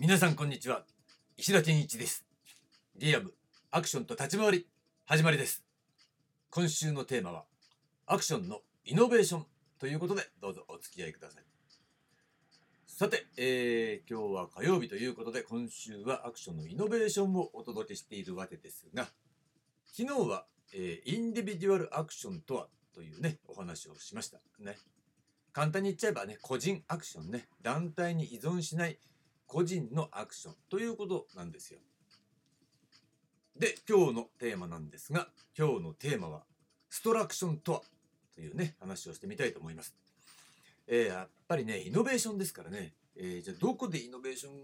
皆さんこんにちは。石田健一です。リアムアクションと立ち回り始まりです。今週のテーマはアクションのイノベーションということでどうぞお付き合いください。さて、えー、今日は火曜日ということで今週はアクションのイノベーションをお届けしているわけですが昨日は、えー、インディビデュアルアクションとはというねお話をしましたね。簡単に言っちゃえばね個人アクションね。団体に依存しない個人のアクションということなんですよ。で、今日のテーマなんですが、今日のテーマは、ストラクションとはというね、話をしてみたいと思います。えー、やっぱりね、イノベーションですからね、えー、じゃあどこでイノベーション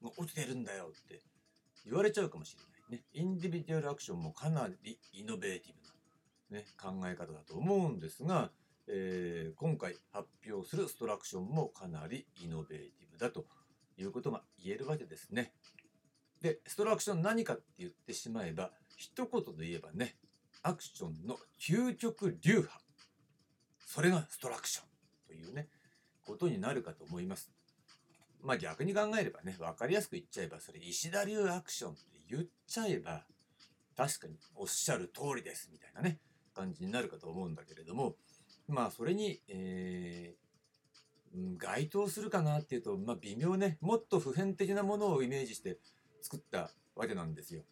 が起きてるんだよって言われちゃうかもしれないね。インディビデュアルアクションもかなりイノベーティブな、ね、考え方だと思うんですが、えー、今回発表するストラクションもかなりイノベーティブだということが言えるわけですね。で、ストラクション何かって言ってしまえば、一言で言えばね、アクションの究極流派。それがストラクションというね、ことになるかと思います。まあ逆に考えればね、わかりやすく言っちゃえば、それ石田流アクションって言っちゃえば、確かにおっしゃる通りですみたいなね、感じになるかと思うんだけれども、まあそれに、えー、該当するかなっていうと、まあ、微妙ねもっと普遍的なものをイメージして作ったわけなんですよ。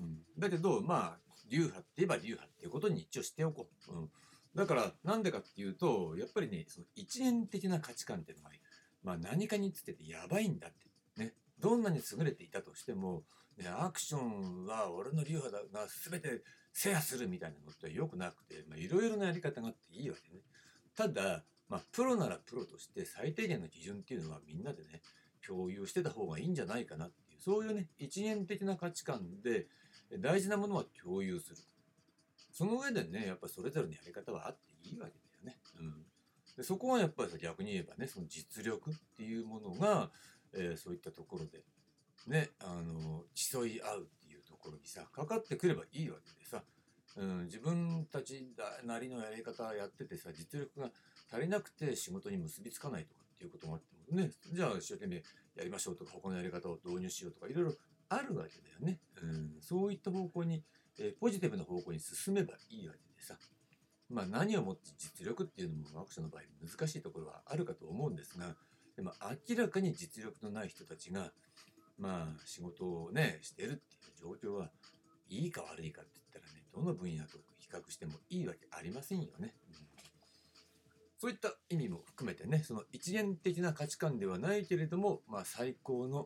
うん、だけどまあ流派って言えば流派っていうことに一応しておこう。うん、だからなんでかっていうとやっぱりねその一元的な価値観っていうのが、まあ、何かにつけてやばいんだってねどんなに優れていたとしても、ね、アクションは俺の流派が全て制覇するみたいなのってよくなくていろいろなやり方があっていいわけね。ただまあ、プロならプロとして最低限の基準っていうのはみんなでね、共有してた方がいいんじゃないかなって、そういうね、一元的な価値観で大事なものは共有する。その上でね、やっぱそれぞれのやり方はあっていいわけだよね。うん。でそこはやっぱり逆に言えばね、その実力っていうものが、えー、そういったところで、ね、あの、競い合うっていうところにさ、かかってくればいいわけでさ、うん、自分たちなりのやり方やっててさ、実力が足りなくて仕事に結びつかないとかっていうこともあってもね、じゃあ一生懸命やりましょうとか、他のやり方を導入しようとか、いろいろあるわけだよね。うん、そういった方向に、え、ポジティブな方向に進めばいいわけでさ。まあ何をもって実力っていうのもワークションの場合難しいところはあるかと思うんですが、でも明らかに実力のない人たちが、まあ仕事をね、してるっていう状況はいいか悪いかって言ったらね、どの分野と比較してもいいわけありませんよね。うんそういった意味も含めてね、その一元的な価値観ではないけれども、まあ、最高の、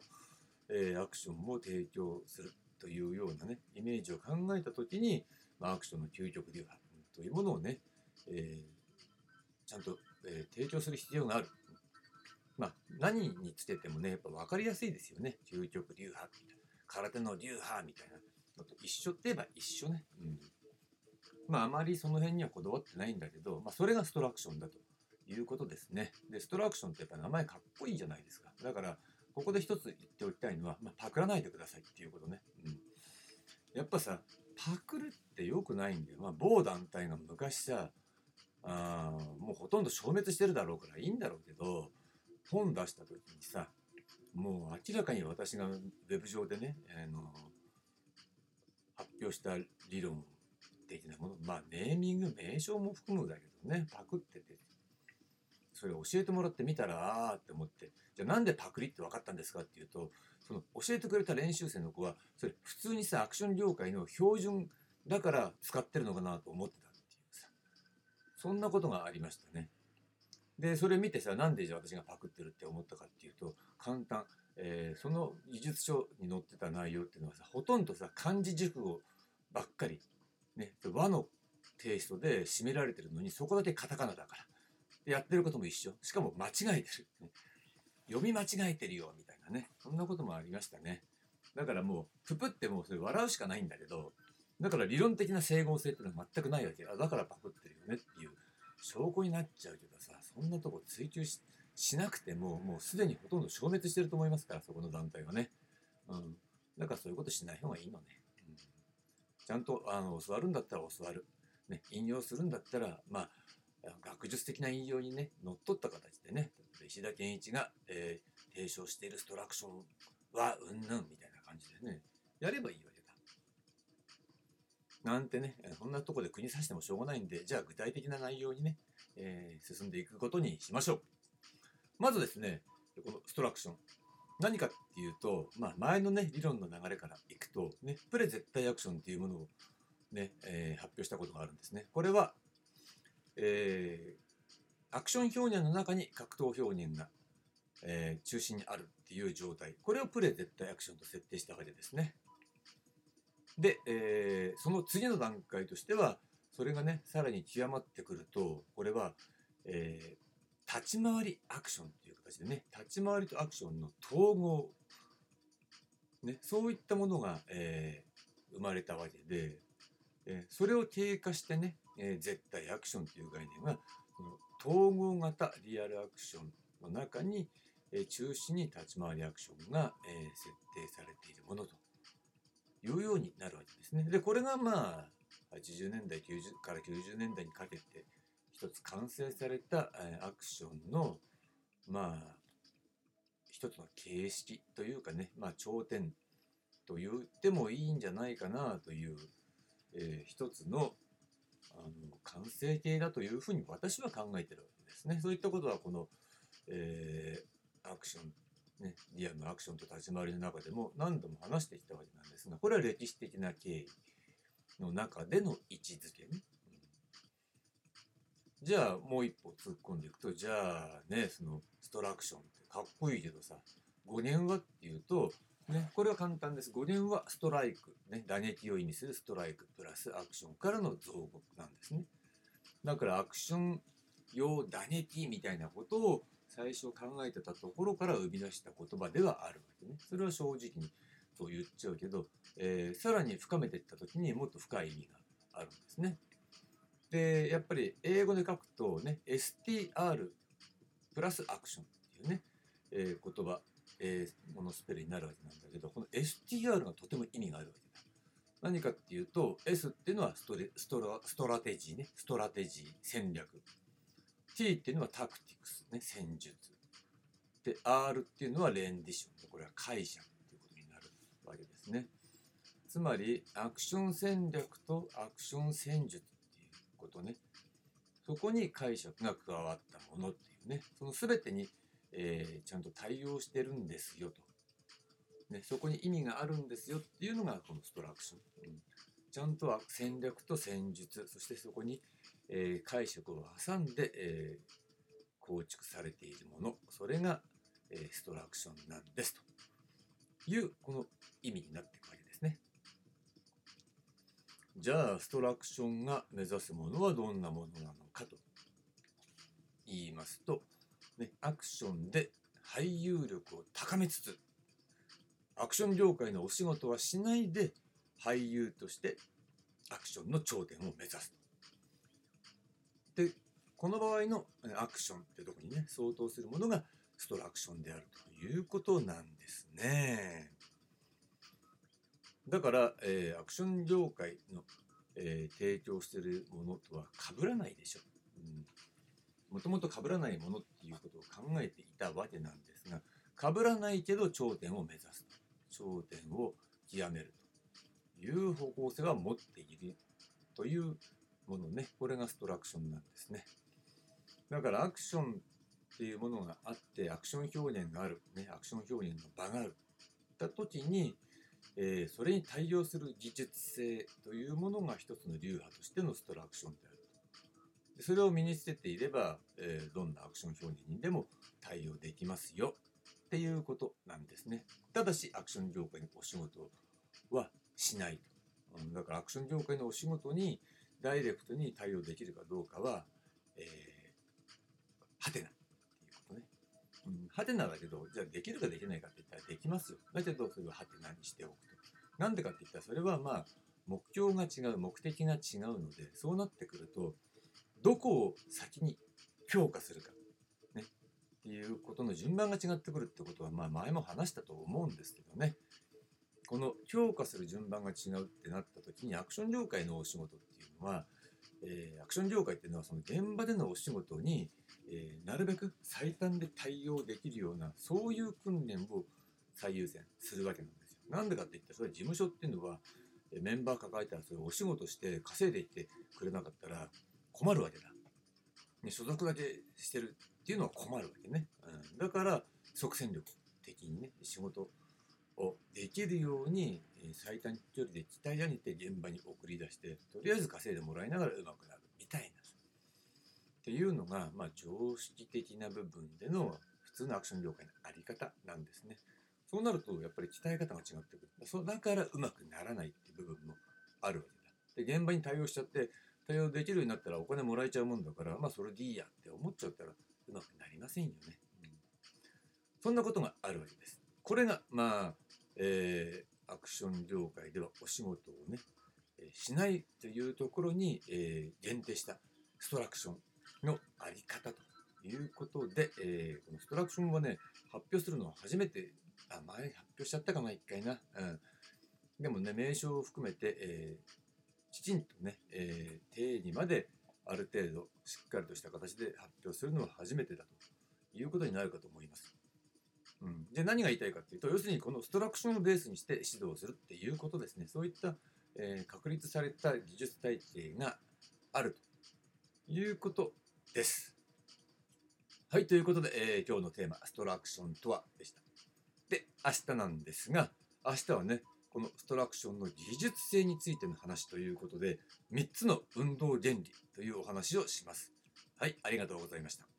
えー、アクションを提供するというようなね、イメージを考えたときに、まあ、アクションの究極流派というものをね、えー、ちゃんと、えー、提供する必要がある。まあ、何につけてもね、やっぱ分かりやすいですよね。究極流派みたいな。空手の流派みたいなのと一緒って言えば一緒ね。うん。まあ、あまりその辺にはこだわってないんだけど、まあ、それがストラクションだということですね。で、ストラクションってやっぱ名前かっこいいじゃないですか。だから、ここで一つ言っておきたいのは、まあ、パクらないでくださいっていうことね。うん。やっぱさ、パクるって良くないんだよ。まあ、某団体が昔さ、あもうほとんど消滅してるだろうからいいんだろうけど、本出した時にさ、もう明らかに私がウェブ上でね、あの発表した理論的なもの、まあネーミング、名称も含むだけどね、パクっててそれを教えてもらってみたら、ああって思って、じゃあなんでパクリって分かったんですかっていうと、その教えてくれた練習生の子は、それ普通にさ、アクション業界の標準だから使ってるのかなと思ってたっていうさ、そんなことがありましたね。で、それ見てさ、なんでじゃあ私がパクってるって思ったかっていうと、簡単。えー、その技術書に載ってた内容っていうのはさ、ほとんどさ、漢字熟語ばっかり、ね、和のテイストで締められてるのに、そこだけカタカナだから。やってることも一緒。しかも間違えてる。読み間違えてるよ、みたいなね。そんなこともありましたね。だからもう、ププってもうそれ笑うしかないんだけど、だから理論的な整合性っていうのは全くないわけ。だからパクってるよねっていう証拠になっちゃうけどさ、そんなとこ追求ししなくても、もうすでにほとんど消滅してると思いますから、そこの団体はね。うん。だからそういうことしない方がいいのね。うん、ちゃんとあの教わるんだったら教わる。ね、引用するんだったら、まあ、学術的な引用にね、乗っ取った形でね、石田健一が、えー、提唱しているストラクションはうんぬんみたいな感じでねやればいいわけだ。なんてねそんなとこで国指してもしょうがないんでじゃあ具体的な内容にね、えー、進んでいくことにしましょう。まずですねこのストラクション何かっていうと、まあ、前のね理論の流れからいくと、ね、プレ絶対アクションっていうものをね、えー、発表したことがあるんですね。これは、えー、アクション表現の中に格闘表現が、えー、中心にあるっていう状態。これをプレ絶対アクションと設定したわけですね。で、えー、その次の段階としては、それがね、さらに極まってくると、これは、えー、立ち回りアクションっていう形でね、立ち回りとアクションの統合、ね、そういったものが、えー、生まれたわけで、えそれを低下してね、え絶対アクションという概念がその統合型リアルアクションの中に、え中心に立ち回りアクションが、え設定されているものというようになるわけですね。でこれがまあ80年代90から90年代にかけて一つ完成された、えアクションのまあ一つの形式というかね、まあ、頂点と言ってもいいんじゃないかなというえー、一つのあの完成形だというふうに私は考えてるわけですね。そういったことはこの、えー、アクション、ね、リアルのアクションと立ち回りの中でも何度も話してきたわけなんですがこれは歴史的な経緯の中での位置づけね。うん、じゃあもう一歩突っ込んでいくとじゃあねそのストラクションってかっこいいけどさ5年はっていうとね、これは簡単です。語源はストライク、ね、打撃を意味するストライクプラスアクションからの造語なんですね。だからアクション用打撃みたいなことを最初考えてたところから生み出した言葉ではあるわけね。それは正直にそう言っちゃうけど、えー、さらに深めていった時にもっと深い意味があるんですね。で、やっぱり英語で書くとね、STR プラス action っていうね、えー、言葉えー、ものスペルになるわけなんだけどこの STR がとても意味があるわけだ。何かっていうと S っていうのはストレストラ strategy ね。 strategy 戦略。T っていうのは tactics ね。戦術。で R っていうのは rendition これは解釈っていうことになるわけですね。つまりアクション戦略とアクション戦術っていうことね。そこに解釈が加わったものっていうね。その全てにえー、ちゃんと対応してるんですよと、ね、そこに意味があるんですよっていうのがこのストラクション、うん、ちゃんとは戦略と戦術そしてそこに、えー、解釈を挟んで、えー、構築されているもの。それが、え、ストラクションなんですというこの意味になっていくわけですね。じゃあストラクションが目指すものはどんなものなのかと言いますとね、アクションで俳優力を高めつつアクション業界のお仕事はしないで俳優としてアクションの頂点を目指す。でこの場合のアクションってとこにね相当するものがストラクションであるということなんですね。だから、えー、アクション業界の、えー、提供しているものとは被らないでしょ、うん。もともと被らないものっていうことを考えていたわけなんですが被らないけど頂点を目指す頂点を極めるという方向性は持っているというものね。これがストラクションなんですね。だからアクションっていうものがあってアクション表現がある、ね、アクション表現の場があるった時に、えー、それに対応する技術性というものが一つの流派としてのストラクションである。それを身につけていれば、えー、どんなアクション表現にでも対応できますよっていうことなんですね。ただし、アクション業界のお仕事はしないと。だからアクション業界のお仕事にダイレクトに対応できるかどうかは、えー、はてなっていうことね。うん、はてなだけど、じゃあできるかできないかって言ったらできますよ。だけど、それをはてなにしておくと。なんでかって言ったら、それはまあ、目標が違う、目的が違うので、そうなってくると、どこを先に強化するか、ね、っていうことの順番が違ってくるってことは、まあ、前も話したと思うんですけどね。この強化する順番が違うってなった時にアクション業界のお仕事っていうのは、えーアクション業界っていうのはその現場でのお仕事に、えーなるべく最短で対応できるようなそういう訓練を最優先するわけなんですよ。なんでかって言ったらそれ事務所っていうのはメンバー抱えたらそれお仕事して稼いでいってくれなかったら困るわけだ。ね、所属だけしてるっていうのは困るわけね。うん、だから即戦力的にね仕事をできるように、え最短距離で鍛え上げて現場に送り出してとりあえず稼いでもらいながら上手くなるみたいなっていうのが、まあ、常識的な部分での普通のアクション業界のあり方なんですね。そうなるとやっぱり鍛え方が違ってくる。そうだから上手くならないっていう部分もあるわけだ。で現場に対応しちゃって対応できるようになったらお金もらえちゃうもんだからまあそれでいいやって思っちゃったらうまくなりませんよね。うんそんなことがあるわけです。これがまあ、えーアクション業界ではお仕事をね、えしないというところに、えー限定したストラクションのあり方ということで、えーこのストラクションはね発表するのは初めてあ前発表しちゃったかな一回な、うん、でもね名称を含めて、えーきちんとね、えー定義まである程度しっかりとした形で発表するのは初めてだということになるかと思います。うん、で何が言いたいかっていうと要するにこのストラクションをベースにして指導するっていうことですねそういった、えー確立された技術体系があるということです。はいということで、えー今日のテーマ「ストラクションとは」でした。で明日なんですが明日はねこのストラクションの技術性についての話ということで3つの運動原理というお話をします。はいありがとうございました。